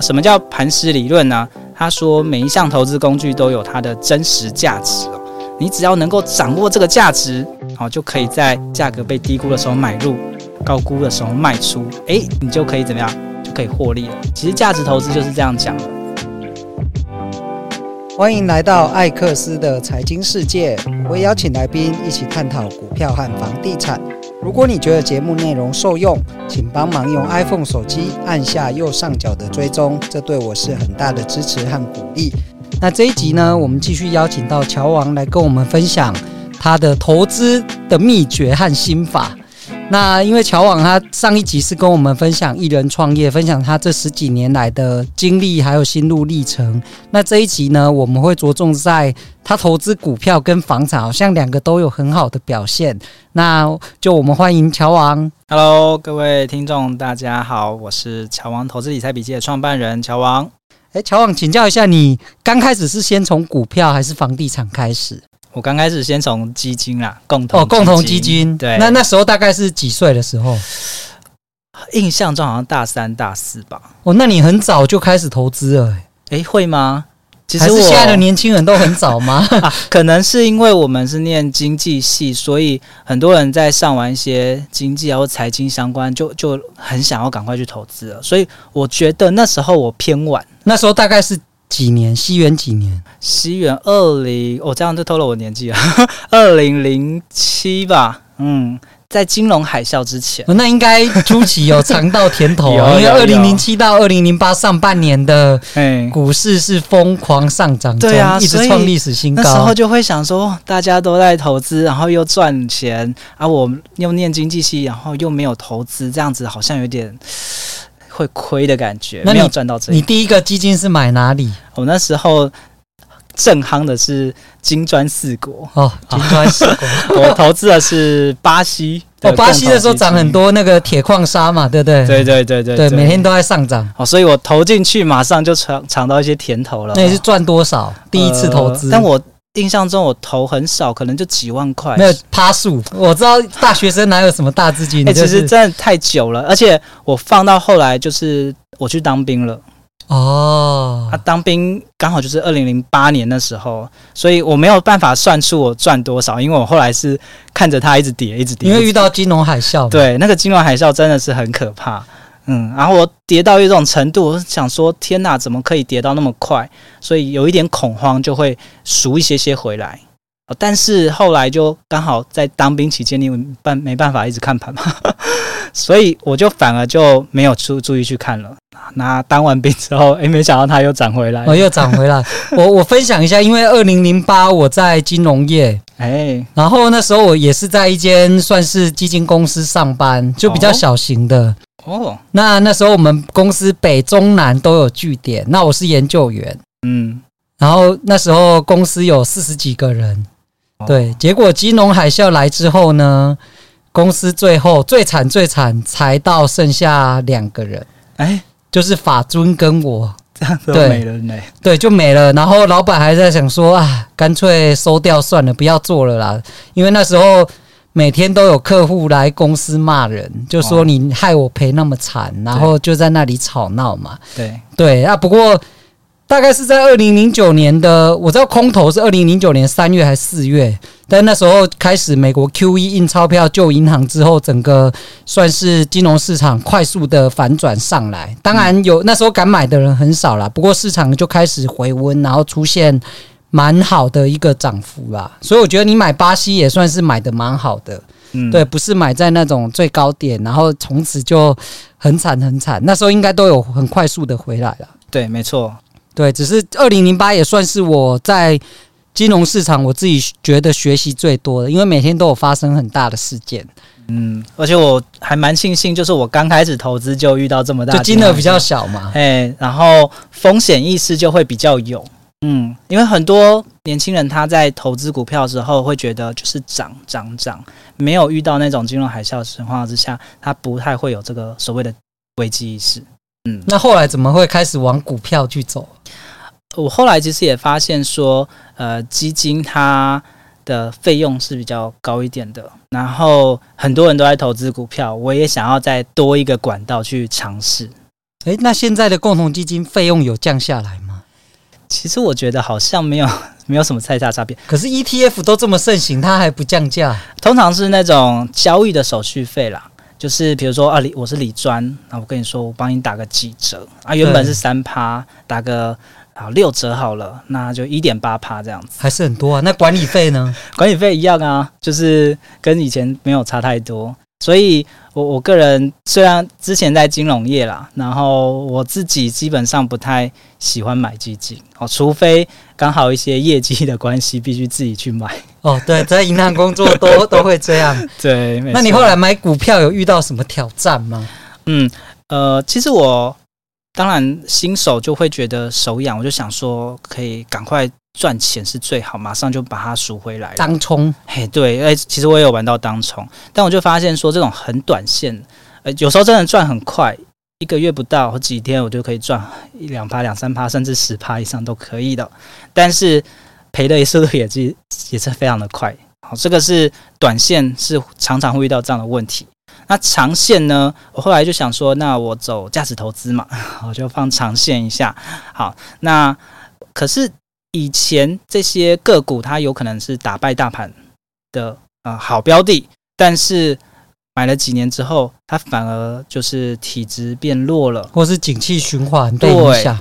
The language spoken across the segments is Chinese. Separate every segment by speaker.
Speaker 1: 什么叫磐石理论呢？他说每一项投资工具都有它的真实价值哦，你只要能够掌握这个价值，好，就可以在价格被低估的时候买入，高估的时候卖出，诶，你就可以怎么样？就可以获利了。其实价值投资就是这样讲的。
Speaker 2: 欢迎来到艾克斯的财经世界，我会邀请来宾一起探讨股票和房地产。如果你觉得节目内容受用，请帮忙用 iPhone 手机按下右上角的追踪，这对我是很大的支持和鼓励。那这一集呢，我们继续邀请到乔王来跟我们分享他的投资的秘诀和心法。那因为乔王他上一集是跟我们分享艺人创业，分享他这十几年来的经历还有心路历程。那这一集呢，我们会着重在他投资股票跟房产，好像两个都有很好的表现。那就我们欢迎乔王。
Speaker 1: Hello，各位听众，大家好，我是乔王投资理财笔记的创办人乔王。
Speaker 2: 哎，乔王，请教一下，你刚开始是先从股票还是房地产开始？
Speaker 1: 我刚开始先从基金啦，共同
Speaker 2: 哦，共同基金。对，那那时候大概是几岁的时候？
Speaker 1: 印象中好像大三、大四吧。
Speaker 2: 哦，那你很早就开始投资了？
Speaker 1: 诶，会吗？
Speaker 2: 其实我现在的年轻人都很早吗？
Speaker 1: 啊，可能是因为我们是念经济系，所以很多人在上完一些经济啊或财经相关，就就很想要赶快去投资了。所以我觉得那时候我偏晚，
Speaker 2: 那时候大概是。几年？西元几年？
Speaker 1: 西元二零，我这样就透露我年纪了，二零零七吧。嗯，在金融海啸之前，
Speaker 2: 哦、那应该初期有尝到甜头啊，因为二零零七到二零零八上半年的股市是疯狂上涨，
Speaker 1: 对啊，
Speaker 2: 一直创历史新高。
Speaker 1: 那时候就会想说，大家都在投资，然后又赚钱，而、啊、我又念经济系，然后又没有投资，这样子好像有点。会亏的感觉，那你没有赚到这。
Speaker 2: 你第一个基金是买哪里？
Speaker 1: 我那时候正夯的是金砖四国
Speaker 2: 哦，金砖四国。
Speaker 1: 我投资的是巴西。
Speaker 2: 哦，巴西的时候涨很多那个铁矿砂嘛，对不对？
Speaker 1: 对对对对对，
Speaker 2: 每天都在上涨。
Speaker 1: 哦，所以我投进去，马上就尝尝到一些甜头了。
Speaker 2: 那你是赚多少？第一次投资？呃，
Speaker 1: 但我。印象中我投很少，可能就几万块。
Speaker 2: 没有趴数，我知道大学生哪有什么大资金？
Speaker 1: 哎、欸，其实真的太久了，而且我放到后来就是我去当兵了。哦，啊，当兵刚好就是二零零八年的时候，所以我没有办法算出我赚多少，因为我后来是看着它一直跌，一直跌。
Speaker 2: 因为遇到金融海啸。
Speaker 1: 对，那个金融海啸真的是很可怕。嗯，然后我跌到一种程度，我想说天哪，怎么可以跌到那么快？所以有一点恐慌，就会赎一些些回来。但是后来就刚好在当兵期间，你办没办法一直看盘嘛，所以我就反而就没有注注意去看了。那当完兵之后，诶，没想到它又涨回来，
Speaker 2: 哦，又涨回来。我我分享一下，因为二零零八我在金融业，哎，然后那时候我也是在一间算是基金公司上班，就比较小型的。哦，那那时候我们公司北中南都有据点，那我是研究员，嗯，然后那时候公司有四十几个人，对，结果金融海啸来之后呢，公司最后最惨最惨才到剩下两个人，哎，就是法尊跟我，
Speaker 1: 这样子没了呢，
Speaker 2: 对，就没了。然后老板还在想说啊，干脆收掉算了，不要做了啦，因为那时候。每天都有客户来公司骂人，就说你害我赔那么惨，然后就在那里吵闹嘛。
Speaker 1: 对。
Speaker 2: 对啊，不过大概是在二零零九年的，我知道空头是二零零九年三月还是四月，但那时候开始美国 QE 印钞票救银行之后，整个算是金融市场快速的反转上来。当然有那时候敢买的人很少啦，不过市场就开始回温，然后出现。蛮好的一个涨幅啦，所以我觉得你买巴西也算是买的蛮好的，嗯，对，不是买在那种最高点，然后从此就很惨很惨，那时候应该都有很快速的回来了。
Speaker 1: 对，没错，
Speaker 2: 对，只是二零零八也算是我在金融市场我自己觉得学习最多的，因为每天都有发生很大的事件，
Speaker 1: 嗯，而且我还蛮庆幸，就是我刚开始投资就遇到这么大，
Speaker 2: 就金额比较小嘛，
Speaker 1: 哎，然后风险意识就会比较有。嗯，因为很多年轻人他在投资股票的时候会觉得就是涨涨涨，没有遇到那种金融海啸的情况之下，他不太会有这个所谓的危机意识。嗯，
Speaker 2: 那后来怎么会开始往股票去走？
Speaker 1: 我后来其实也发现说，呃，基金它的费用是比较高一点的，然后很多人都在投资股票，我也想要再多一个管道去尝试。
Speaker 2: 诶，那现在的共同基金费用有降下来吗？
Speaker 1: 其实我觉得好像没有，没有什么太大差别。
Speaker 2: 可是 ETF 都这么盛行，它还不降价？
Speaker 1: 通常是那种交易的手续费啦，就是比如说啊，理我是李专，那我跟你说，我帮你打个几折啊，原本是三趴，打个啊六折好了，那就一点八趴这样子，
Speaker 2: 还是很多啊。那管理费呢？
Speaker 1: 管理费一样啊，就是跟以前没有差太多，所以。我我个人虽然之前在金融业啦，然后我自己基本上不太喜欢买基金哦，除非刚好一些业绩的关系，必须自己去买。
Speaker 2: 哦，对，在银行工作都 都会这样。
Speaker 1: 对，
Speaker 2: 那你后来买股票有遇到什么挑战吗？
Speaker 1: 嗯，呃，其实我当然新手就会觉得手痒，我就想说可以赶快。赚钱是最好，马上就把它赎回来。
Speaker 2: 当冲，
Speaker 1: 嘿，对，哎，其实我也有玩到当冲，但我就发现说这种很短线，呃，有时候真的赚很快，一个月不到或几天，我就可以赚一两趴、两三趴，甚至十趴以上都可以的。但是赔的速度也是也是非常的快。好，这个是短线是常常会遇到这样的问题。那长线呢？我后来就想说，那我走价值投资嘛，我就放长线一下。好，那可是。以前这些个股，它有可能是打败大盘的啊、好标的，但是买了几年之后，它反而就是体质变弱了，
Speaker 2: 或是景气循环
Speaker 1: 对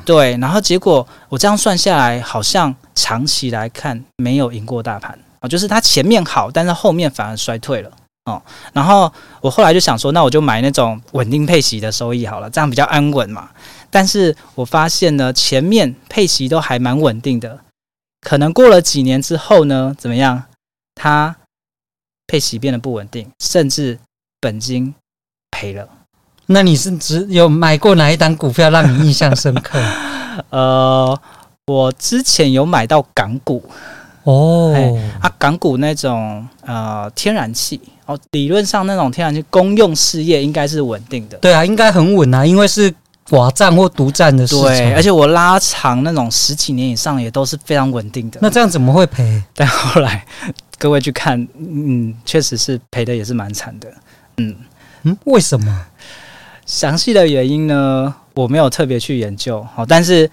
Speaker 1: 对，然后结果我这样算下来，好像长期来看没有赢过大盘啊，就是它前面好，但是后面反而衰退了哦。然后我后来就想说，那我就买那种稳定配息的收益好了，这样比较安稳嘛。但是我发现呢，前面配息都还蛮稳定的，可能过了几年之后呢，怎么样？它配息变得不稳定，甚至本金赔了。
Speaker 2: 那你是只有买过哪一单股票让你印象深刻？
Speaker 1: 呃，我之前有买到港股
Speaker 2: 哦，
Speaker 1: 啊，港股那种呃天然气哦，理论上那种天然气公用事业应该是稳定的。
Speaker 2: 对啊，应该很稳啊，因为是。寡占或独占的市场，
Speaker 1: 对，而且我拉长那种十几年以上也都是非常稳定的。
Speaker 2: 那这样怎么会赔？
Speaker 1: 但后来各位去看，嗯，确实是赔的也是蛮惨的。嗯
Speaker 2: 嗯，为什么？
Speaker 1: 详细的原因呢，我没有特别去研究。好，但是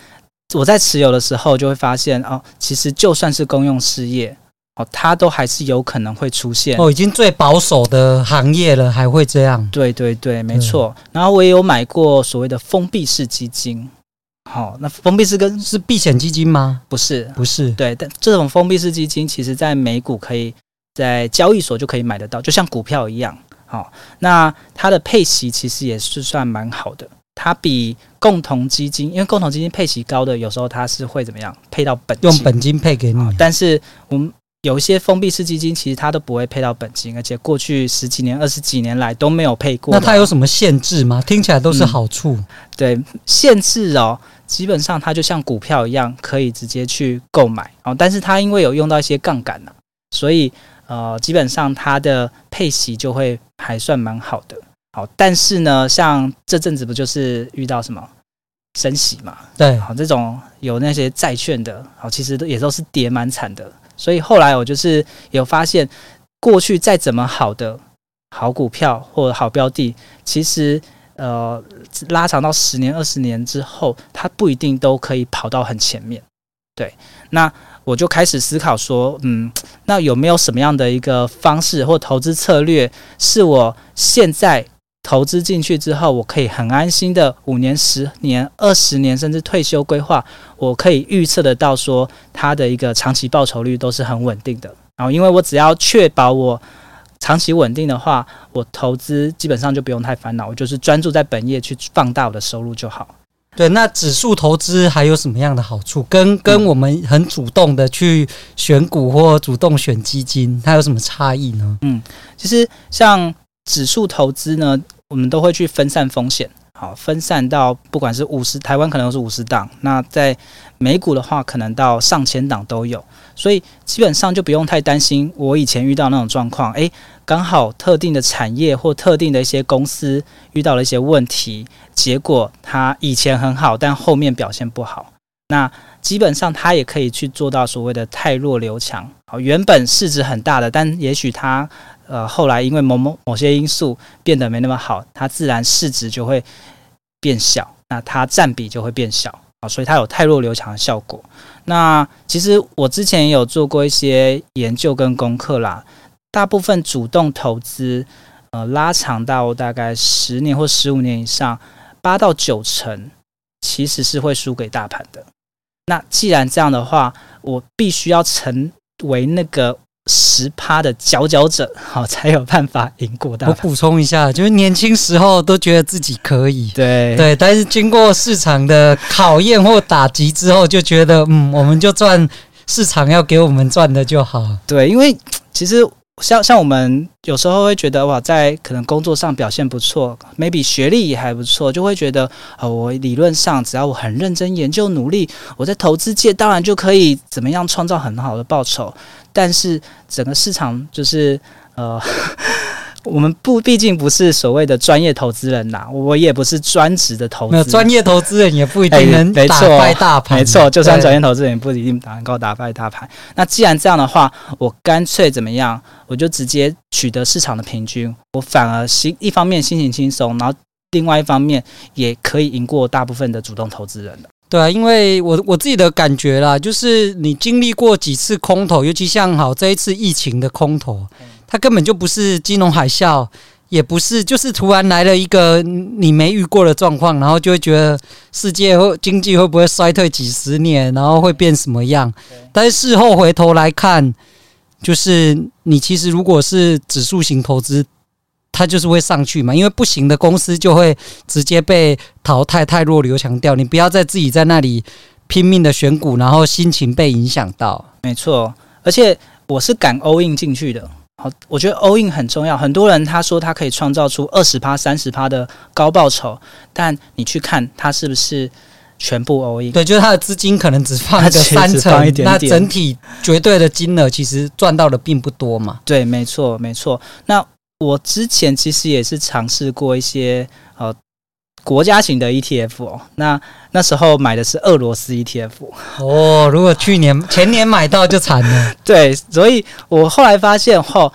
Speaker 1: 我在持有的时候就会发现，哦，其实就算是公用事业。哦，它都还是有可能会出现
Speaker 2: 哦，已经最保守的行业了，还会这样？
Speaker 1: 对对对，没错。嗯、然后我也有买过所谓的封闭式基金。好、哦，那封闭式跟
Speaker 2: 是避险基金吗？
Speaker 1: 不是，
Speaker 2: 不是。
Speaker 1: 对，但这种封闭式基金，其实在美股可以在交易所就可以买得到，就像股票一样。好、哦，那它的配息其实也是算蛮好的。它比共同基金，因为共同基金配息高的，有时候它是会怎么样？配到本金，
Speaker 2: 用本金配给你。
Speaker 1: 哦、但是我们。有一些封闭式基金，其实它都不会配到本金，而且过去十几年、二十几年来都没有配过。
Speaker 2: 那它有什么限制吗？听起来都是好处。嗯、
Speaker 1: 对，限制哦，基本上它就像股票一样，可以直接去购买哦。但是它因为有用到一些杠杆呢，所以呃，基本上它的配息就会还算蛮好的。好，但是呢，像这阵子不就是遇到什么升息嘛？
Speaker 2: 对，
Speaker 1: 好，这种有那些债券的，好，其实也都是跌蛮惨的。所以后来我就是有发现，过去再怎么好的好股票或者好标的，其实呃拉长到十年、二十年之后，它不一定都可以跑到很前面。对，那我就开始思考说，嗯，那有没有什么样的一个方式或投资策略，是我现在投资进去之后，我可以很安心的五年、十年、二十年，甚至退休规划，我可以预测得到说它的一个长期报酬率都是很稳定的。然后，因为我只要确保我长期稳定的话，我投资基本上就不用太烦恼，我就是专注在本业去放大我的收入就好。
Speaker 2: 对，那指数投资还有什么样的好处？跟跟我们很主动的去选股或主动选基金，它有什么差异呢？
Speaker 1: 嗯，其实像指数投资呢。我们都会去分散风险，好，分散到不管是五十，台湾可能是五十档，那在美股的话，可能到上千档都有，所以基本上就不用太担心。我以前遇到那种状况，诶，刚好特定的产业或特定的一些公司遇到了一些问题，结果它以前很好，但后面表现不好，那基本上它也可以去做到所谓的汰弱留强。好，原本市值很大的，但也许它。呃，后来因为某某某些因素变得没那么好，它自然市值就会变小。那它占比就会变小所以它有泰弱留强的效果。那其实我之前也有做过一些研究跟功课啦，大部分主动投资，呃，拉长到大概十年或十五年以上，八到九成其实是会输给大盘的。那既然这样的话，我必须要成为那个。十趴的佼佼者，好才有办法赢过大盘。
Speaker 2: 我补充一下，就是年轻时候都觉得自己可以，
Speaker 1: 对
Speaker 2: 对，但是经过市场的考验或打击之后，就觉得嗯，我们就赚市场要给我们赚的就好。
Speaker 1: 对，因为其实。像像我们有时候会觉得哇，在可能工作上表现不错，maybe 学历也还不错，就会觉得呃，我理论上只要我很认真研究努力，我在投资界当然就可以怎么样创造很好的报酬。但是整个市场就是呃。我们不，毕竟不是所谓的专业投资人呐，我也不是专职的投资。没有
Speaker 2: 专业投资人也不一定能打败大盘。
Speaker 1: 没错，就算专业投资人也不一定能够打败大盘。那既然这样的话，我干脆怎么样？我就直接取得市场的平均，我反而心一方面心情轻松，然后另外一方面也可以赢过大部分的主动投资人的。
Speaker 2: 对啊，因为我我自己的感觉啦，就是你经历过几次空头，尤其像好这一次疫情的空头。它根本就不是金融海啸，也不是，就是突然来了一个你没遇过的状况，然后就会觉得世界会经济会不会衰退几十年，然后会变什么样？但是事后回头来看，就是你其实如果是指数型投资，它就是会上去嘛，因为不行的公司就会直接被淘汰，太弱留强掉。你不要再自己在那里拼命的选股，然后心情被影响到。
Speaker 1: 没错，而且我是敢 all in 进去的。好，我觉得 all in 很重要。很多人他说他可以创造出二十趴、三十趴的高报酬，但你去看他是不是全部 all in？
Speaker 2: 对，就是他的资金可能只放个三成，那整体绝对的金额其实赚到的并不多嘛。
Speaker 1: 对，没错，没错。那我之前其实也是尝试过一些呃。国家型的 ETF 哦，那那时候买的是俄罗斯 ETF
Speaker 2: 哦。如果去年 前年买到就惨了。
Speaker 1: 对，所以我后来发现后，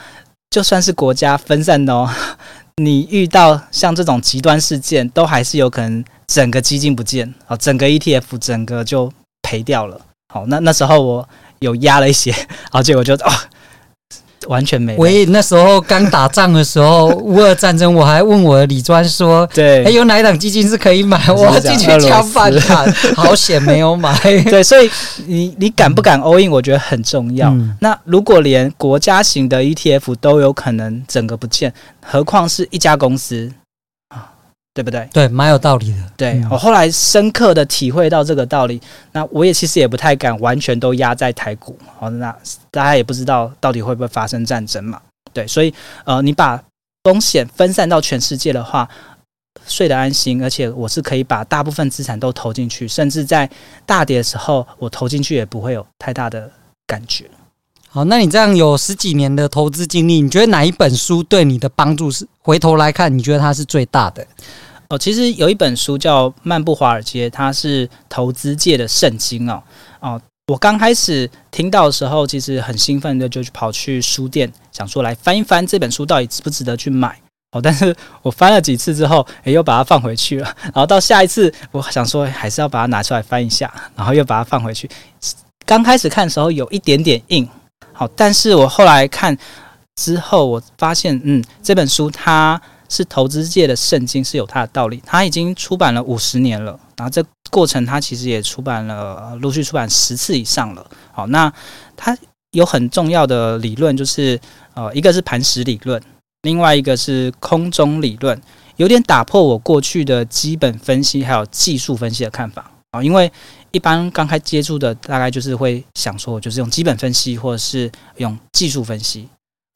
Speaker 1: 就算是国家分散的哦，你遇到像这种极端事件，都还是有可能整个基金不见啊，整个 ETF 整个就赔掉了。好，那那时候我有压了一些，然后结果就哦。完全没。
Speaker 2: 喂，那时候刚打仗的时候，乌俄战争，我还问我的李专说：“对，哎，有哪一档基金是可以买？”我要进去抢反弹，好险没有买。
Speaker 1: 对，所以你你敢不敢 all in？我觉得很重要。嗯、那如果连国家型的 ETF 都有可能整个不见，何况是一家公司？对不对？
Speaker 2: 对，蛮有道理的。
Speaker 1: 对、嗯、我后来深刻的体会到这个道理，那我也其实也不太敢完全都压在台股。好，那大家也不知道到底会不会发生战争嘛？对，所以呃，你把风险分散到全世界的话，睡得安心，而且我是可以把大部分资产都投进去，甚至在大跌的时候，我投进去也不会有太大的感觉。
Speaker 2: 好，那你这样有十几年的投资经历，你觉得哪一本书对你的帮助是？回头来看，你觉得它是最大的？
Speaker 1: 哦，其实有一本书叫《漫步华尔街》，它是投资界的圣经哦。哦，我刚开始听到的时候，其实很兴奋的，就去跑去书店，想说来翻一翻这本书到底值不值得去买。哦，但是我翻了几次之后，诶，又把它放回去了。然后到下一次，我想说还是要把它拿出来翻一下，然后又把它放回去。刚开始看的时候有一点点硬。好，但是我后来看之后，我发现，嗯，这本书它是投资界的圣经，是有它的道理。它已经出版了五十年了，然后这过程它其实也出版了，陆续出版十次以上了。好，那它有很重要的理论，就是呃，一个是磐石理论，另外一个是空中理论，有点打破我过去的基本分析还有技术分析的看法啊，因为。一般刚开接触的，大概就是会想说，就是用基本分析或者是用技术分析。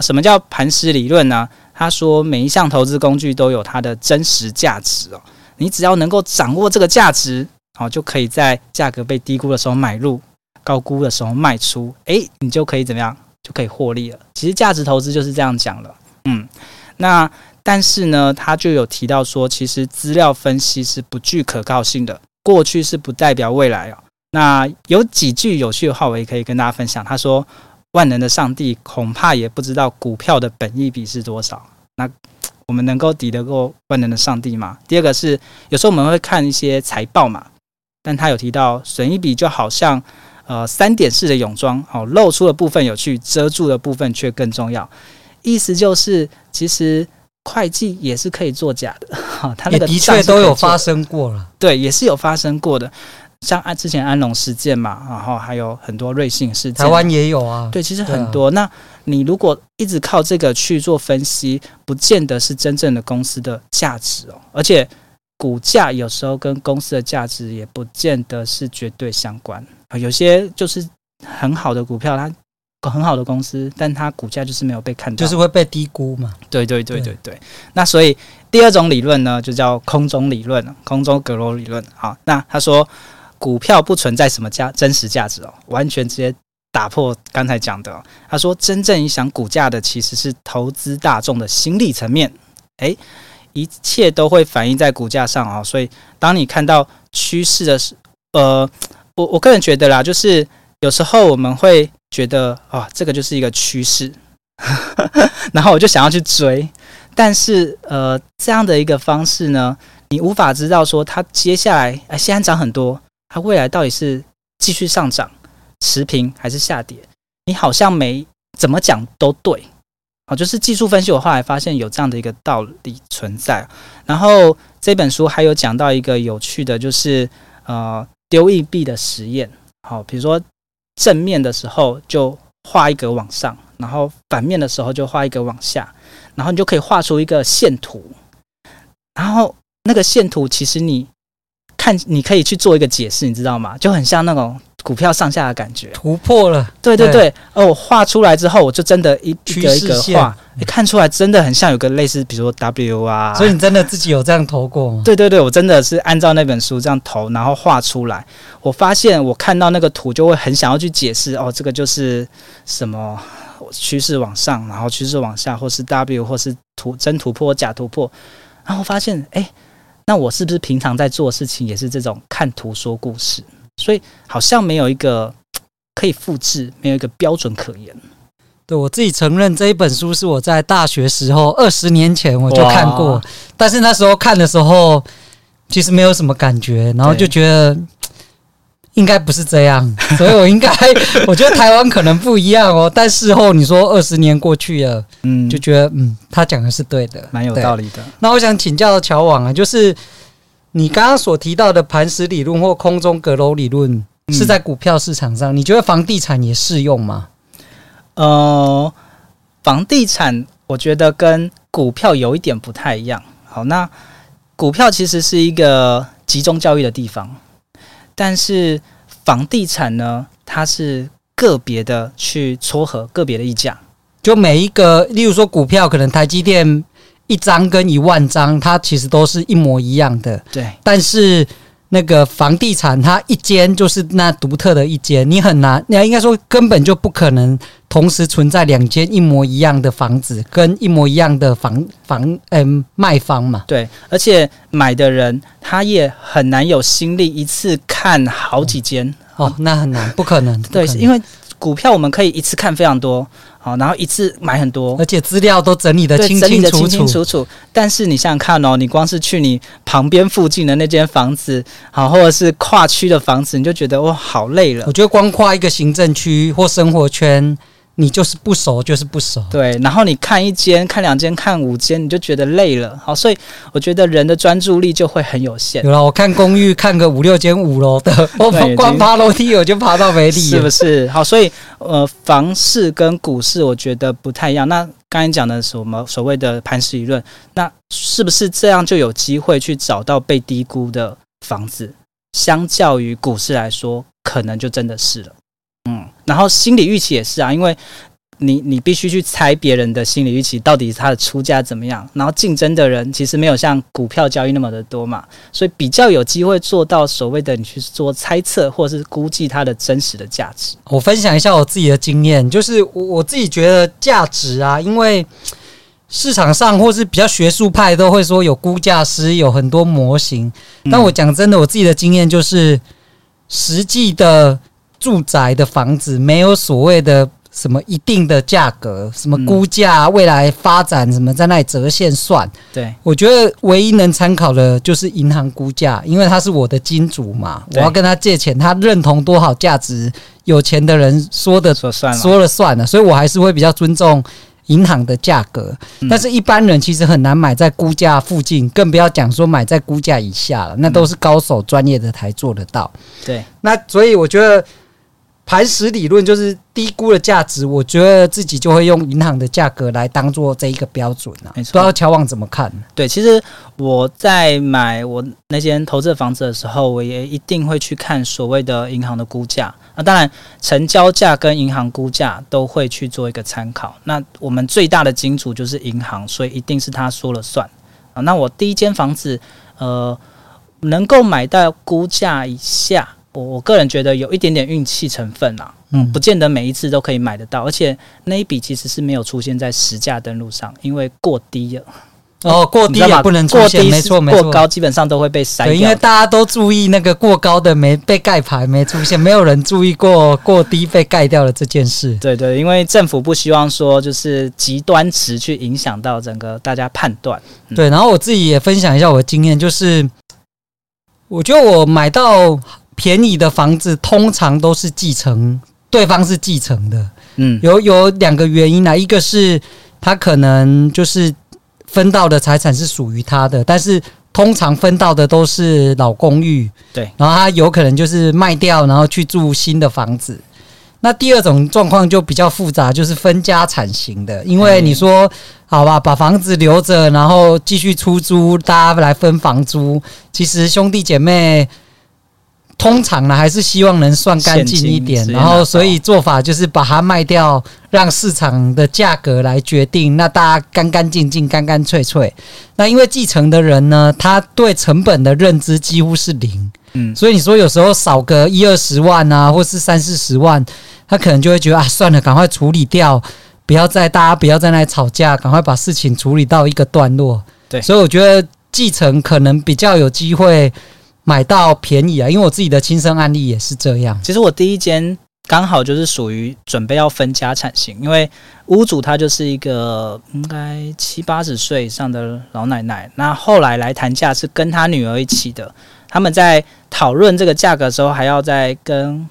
Speaker 1: 什么叫磐石理论呢？他说，每一项投资工具都有它的真实价值哦。你只要能够掌握这个价值，哦，就可以在价格被低估的时候买入，高估的时候卖出，诶，你就可以怎么样？就可以获利了。其实价值投资就是这样讲了。嗯，那但是呢，他就有提到说，其实资料分析是不具可靠性的。过去是不代表未来哦。那有几句有趣的话，我也可以跟大家分享。他说：“万能的上帝恐怕也不知道股票的本益比是多少。”那我们能够抵得过万能的上帝吗？第二个是有时候我们会看一些财报嘛，但他有提到损益比就好像呃三点式的泳装，哦，露出的部分有趣，遮住的部分却更重要。意思就是，其实会计也是可以作假的，哈，他那个
Speaker 2: 的确都有发生过了，
Speaker 1: 对，也是有发生过的。像安之前安龙事件嘛，然后还有很多瑞幸事件，
Speaker 2: 台湾也有啊。
Speaker 1: 对，其实很多。啊、那你如果一直靠这个去做分析，不见得是真正的公司的价值哦。而且股价有时候跟公司的价值也不见得是绝对相关啊。有些就是很好的股票，它很好的公司，但它股价就是没有被看到，
Speaker 2: 就是会被低估嘛。
Speaker 1: 对对对对对。对那所以第二种理论呢，就叫空中理论，空中阁楼理论。好，那他说。股票不存在什么价真实价值哦，完全直接打破刚才讲的。他说，真正影响股价的其实是投资大众的心理层面，诶，一切都会反映在股价上啊。所以，当你看到趋势的时，呃，我我个人觉得啦，就是有时候我们会觉得啊，这个就是一个趋势，然后我就想要去追，但是呃，这样的一个方式呢，你无法知道说它接下来哎，现在涨很多。它未来到底是继续上涨、持平还是下跌？你好像没怎么讲都对，啊，就是技术分析，我后来发现有这样的一个道理存在。然后这本书还有讲到一个有趣的，就是呃丢硬币的实验。好，比如说正面的时候就画一格往上，然后反面的时候就画一格往下，然后你就可以画出一个线图。然后那个线图其实你。看，你可以去做一个解释，你知道吗？就很像那种股票上下的感觉，
Speaker 2: 突破了。
Speaker 1: 对对对，哦，我画出来之后，我就真的一一个一个画，你看出来真的很像有个类似，比如说 W 啊。
Speaker 2: 所以你真的自己有这样投过吗？
Speaker 1: 对对对，我真的是按照那本书这样投，然后画出来。我发现我看到那个图就会很想要去解释，哦，这个就是什么趋势往上，然后趋势往下，或是 W，或是突真突破、假突破。然后我发现，哎。那我是不是平常在做事情也是这种看图说故事？所以好像没有一个可以复制，没有一个标准可言。
Speaker 2: 对，我自己承认这一本书是我在大学时候二十年前我就看过，但是那时候看的时候其实没有什么感觉，然后就觉得。应该不是这样，所以我应该，我觉得台湾可能不一样哦。但事后你说二十年过去了，嗯，就觉得嗯，他讲的是对的，
Speaker 1: 蛮有道理的。
Speaker 2: 那我想请教乔网啊，就是你刚刚所提到的磐石理论或空中阁楼理论，是在股票市场上，嗯、你觉得房地产也适用吗？
Speaker 1: 呃，房地产我觉得跟股票有一点不太一样。好，那股票其实是一个集中交易的地方。但是房地产呢，它是个别的去撮合个别的溢价，
Speaker 2: 就每一个，例如说股票，可能台积电一张跟一万张，它其实都是一模一样的。
Speaker 1: 对，
Speaker 2: 但是。那个房地产，它一间就是那独特的一间，你很难，你应该说根本就不可能同时存在两间一模一样的房子跟一模一样的房房，嗯，卖方嘛。
Speaker 1: 对，而且买的人他也很难有心力一次看好几间
Speaker 2: 哦，哦，那很难，不可能。
Speaker 1: 对，因为股票我们可以一次看非常多。好，然后一次买很多，
Speaker 2: 而且资料都整理得清清楚楚，清清楚楚。
Speaker 1: 但是你想想看哦，你光是去你旁边附近的那间房子，好，或者是跨区的房子，你就觉得哇，好累了。
Speaker 2: 我觉得光跨一个行政区或生活圈。你就是不熟，就是不熟。
Speaker 1: 对，然后你看一间、看两间、看五间，你就觉得累了。好，所以我觉得人的专注力就会很有限。
Speaker 2: 有了，我看公寓看个五六间五楼的，我光爬楼梯我就爬到没力，
Speaker 1: 是不是？好，所以呃，房市跟股市我觉得不太一样。那刚才讲的什么所谓的磐石理论，那是不是这样就有机会去找到被低估的房子？相较于股市来说，可能就真的是了。然后心理预期也是啊，因为你你必须去猜别人的心理预期到底他的出价怎么样，然后竞争的人其实没有像股票交易那么的多嘛，所以比较有机会做到所谓的你去做猜测或是估计它的真实的价值。
Speaker 2: 我分享一下我自己的经验，就是我我自己觉得价值啊，因为市场上或是比较学术派都会说有估价师，有很多模型，但我讲真的，我自己的经验就是实际的。住宅的房子没有所谓的什么一定的价格，什么估价、未来发展什么在那里折现算。
Speaker 1: 对，
Speaker 2: 我觉得唯一能参考的就是银行估价，因为他是我的金主嘛，我要跟他借钱，他认同多少价值，有钱的人说的
Speaker 1: 说算了，
Speaker 2: 说了算了，所以我还是会比较尊重银行的价格。但是一般人其实很难买在估价附近，更不要讲说买在估价以下了，那都是高手专业的才做得到。
Speaker 1: 对，
Speaker 2: 那所以我觉得。磐石理论就是低估了价值，我觉得自己就会用银行的价格来当做这一个标准啊。不知道乔旺怎么看？
Speaker 1: 对，其实我在买我那间投资的房子的时候，我也一定会去看所谓的银行的估价。那当然，成交价跟银行估价都会去做一个参考。那我们最大的金主就是银行，所以一定是他说了算啊。那我第一间房子，呃，能够买到估价以下。我我个人觉得有一点点运气成分啦，嗯，不见得每一次都可以买得到，而且那一笔其实是没有出现在实价登录上，因为过低了。
Speaker 2: 哦，过低也不能出现，没错没错，
Speaker 1: 过高基本上都会被筛掉。
Speaker 2: 因为大家都注意那个过高的没被盖牌没出现，没有人注意过过低被盖掉了这件事。
Speaker 1: 对对，因为政府不希望说就是极端值去影响到整个大家判断。
Speaker 2: 嗯、对，然后我自己也分享一下我的经验，就是我觉得我买到。便宜的房子通常都是继承，对方是继承的，嗯，有有两个原因啊，一个是他可能就是分到的财产是属于他的，但是通常分到的都是老公寓，
Speaker 1: 对，
Speaker 2: 然后他有可能就是卖掉，然后去住新的房子。那第二种状况就比较复杂，就是分家产型的，因为你说好吧，把房子留着，然后继续出租，大家来分房租，其实兄弟姐妹。通常呢，还是希望能算干净一点，然后所以做法就是把它卖掉，让市场的价格来决定。那大家干干净净、干干脆脆。那因为继承的人呢，他对成本的认知几乎是零，嗯，所以你说有时候少个一二十万啊，或是三四十万，他可能就会觉得啊，算了，赶快处理掉，不要再大家不要在那里吵架，赶快把事情处理到一个段落。
Speaker 1: 对，
Speaker 2: 所以我觉得继承可能比较有机会。买到便宜啊，因为我自己的亲身案例也是这样。
Speaker 1: 其实我第一间刚好就是属于准备要分家产型，因为屋主他就是一个应该七八十岁以上的老奶奶。那后来来谈价是跟他女儿一起的，他们在讨论这个价格的时候，还要再跟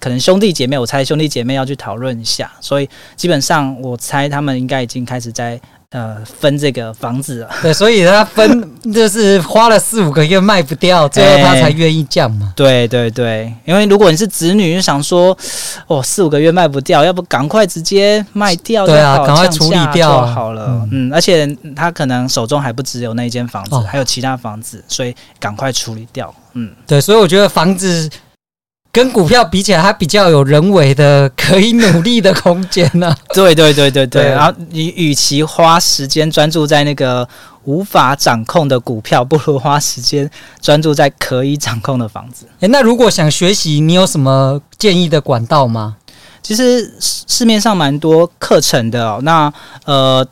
Speaker 1: 可能兄弟姐妹，我猜兄弟姐妹要去讨论一下。所以基本上我猜他们应该已经开始在。呃，分这个房子啊，
Speaker 2: 对，所以他分 就是花了四五个月卖不掉，最后他才愿意降嘛。
Speaker 1: 对对对，因为如果你是子女，就想说，哦，四五个月卖不掉，要不赶快直接卖掉，
Speaker 2: 对啊，赶快处理掉
Speaker 1: 好了。嗯，嗯，而且他可能手中还不只有那一间房子，哦，还有其他房子，所以赶快处理掉。嗯，
Speaker 2: 对，所以我觉得房子。跟股票比起来，它比较有人为的可以努力的空间 呢、啊。
Speaker 1: 对对对对对。对然后你与其花时间专注在那个无法掌控的股票，不如花时间专注在可以掌控的房子。
Speaker 2: 诶，那如果想学习，你有什么建议的管道吗？
Speaker 1: 其实市面上蛮多课程的哦。那呃。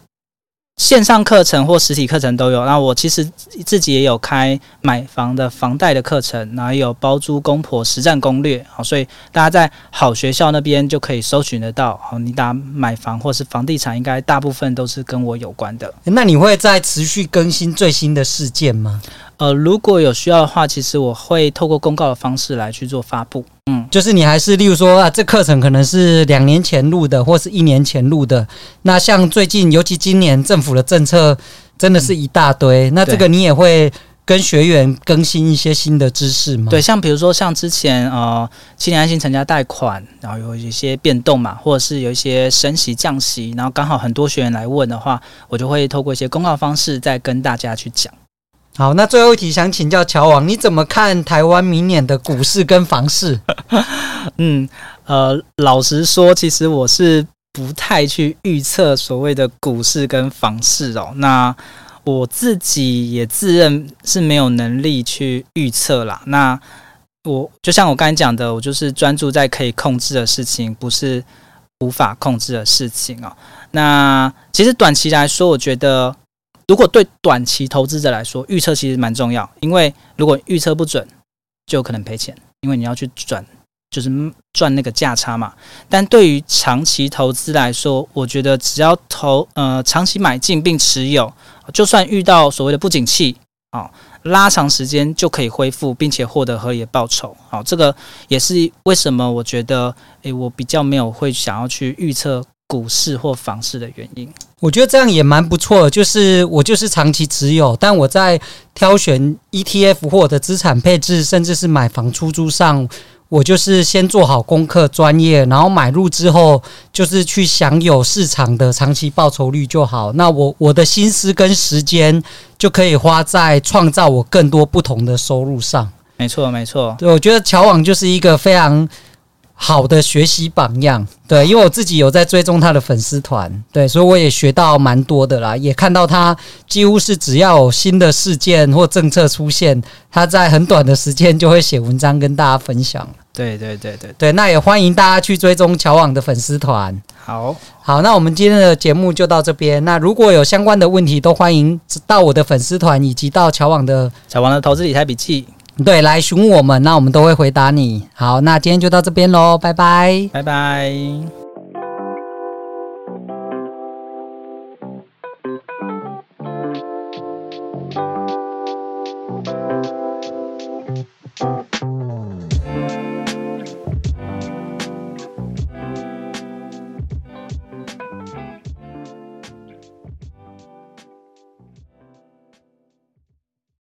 Speaker 1: 线上课程或实体课程都有。那我其实自己也有开买房的房贷的课程，然后也有包租公婆实战攻略。好，所以大家在好学校那边就可以搜寻得到。好，你打买房或是房地产，应该大部分都是跟我有关的。
Speaker 2: 那你会在持续更新最新的事件吗？
Speaker 1: 呃，如果有需要的话，其实我会透过公告的方式来去做发布。
Speaker 2: 嗯，就是你还是，例如说啊，这课程可能是两年前录的，或是一年前录的。那像最近，尤其今年政府的政策真的是一大堆。嗯、那这个你也会跟学员更新一些新的知识吗？
Speaker 1: 对，像比如说像之前呃，青年安心成家贷款，然后有一些变动嘛，或者是有一些升息降息，然后刚好很多学员来问的话，我就会透过一些公告方式再跟大家去讲。
Speaker 2: 好，那最后一题想请教乔王，你怎么看台湾明年的股市跟房市？
Speaker 1: 嗯，呃，老实说，其实我是不太去预测所谓的股市跟房市哦。那我自己也自认是没有能力去预测啦。那我就像我刚才讲的，我就是专注在可以控制的事情，不是无法控制的事情哦。那其实短期来说，我觉得。如果对短期投资者来说，预测其实蛮重要，因为如果预测不准，就有可能赔钱，因为你要去转就是赚那个价差嘛。但对于长期投资来说，我觉得只要投呃长期买进并持有，就算遇到所谓的不景气啊。拉长时间就可以恢复，并且获得合理的报酬。好，这个也是为什么我觉得，诶，我比较没有会想要去预测股市或房市的原因。
Speaker 2: 我觉得这样也蛮不错的，就是我就是长期持有，但我在挑选 ETF 或者资产配置，甚至是买房出租上。我就是先做好功课，专业，然后买入之后，就是去享有市场的长期报酬率就好。那我我的心思跟时间就可以花在创造我更多不同的收入上。
Speaker 1: 没错，没错。
Speaker 2: 对，我觉得乔网就是一个非常好的学习榜样。对，因为我自己有在追踪他的粉丝团，对，所以我也学到蛮多的啦，也看到他几乎是只要有新的事件或政策出现，他在很短的时间就会写文章跟大家分享。
Speaker 1: 对对对对
Speaker 2: 对，那也欢迎大家去追踪乔网的粉丝团。
Speaker 1: 好
Speaker 2: 好，那我们今天的节目就到这边。那如果有相关的问题，都欢迎到我的粉丝团以及到乔网的
Speaker 1: 乔网的投资理财笔记，
Speaker 2: 对，来询问我们，那我们都会回答你。好，那今天就到这边喽，拜拜，
Speaker 1: 拜拜。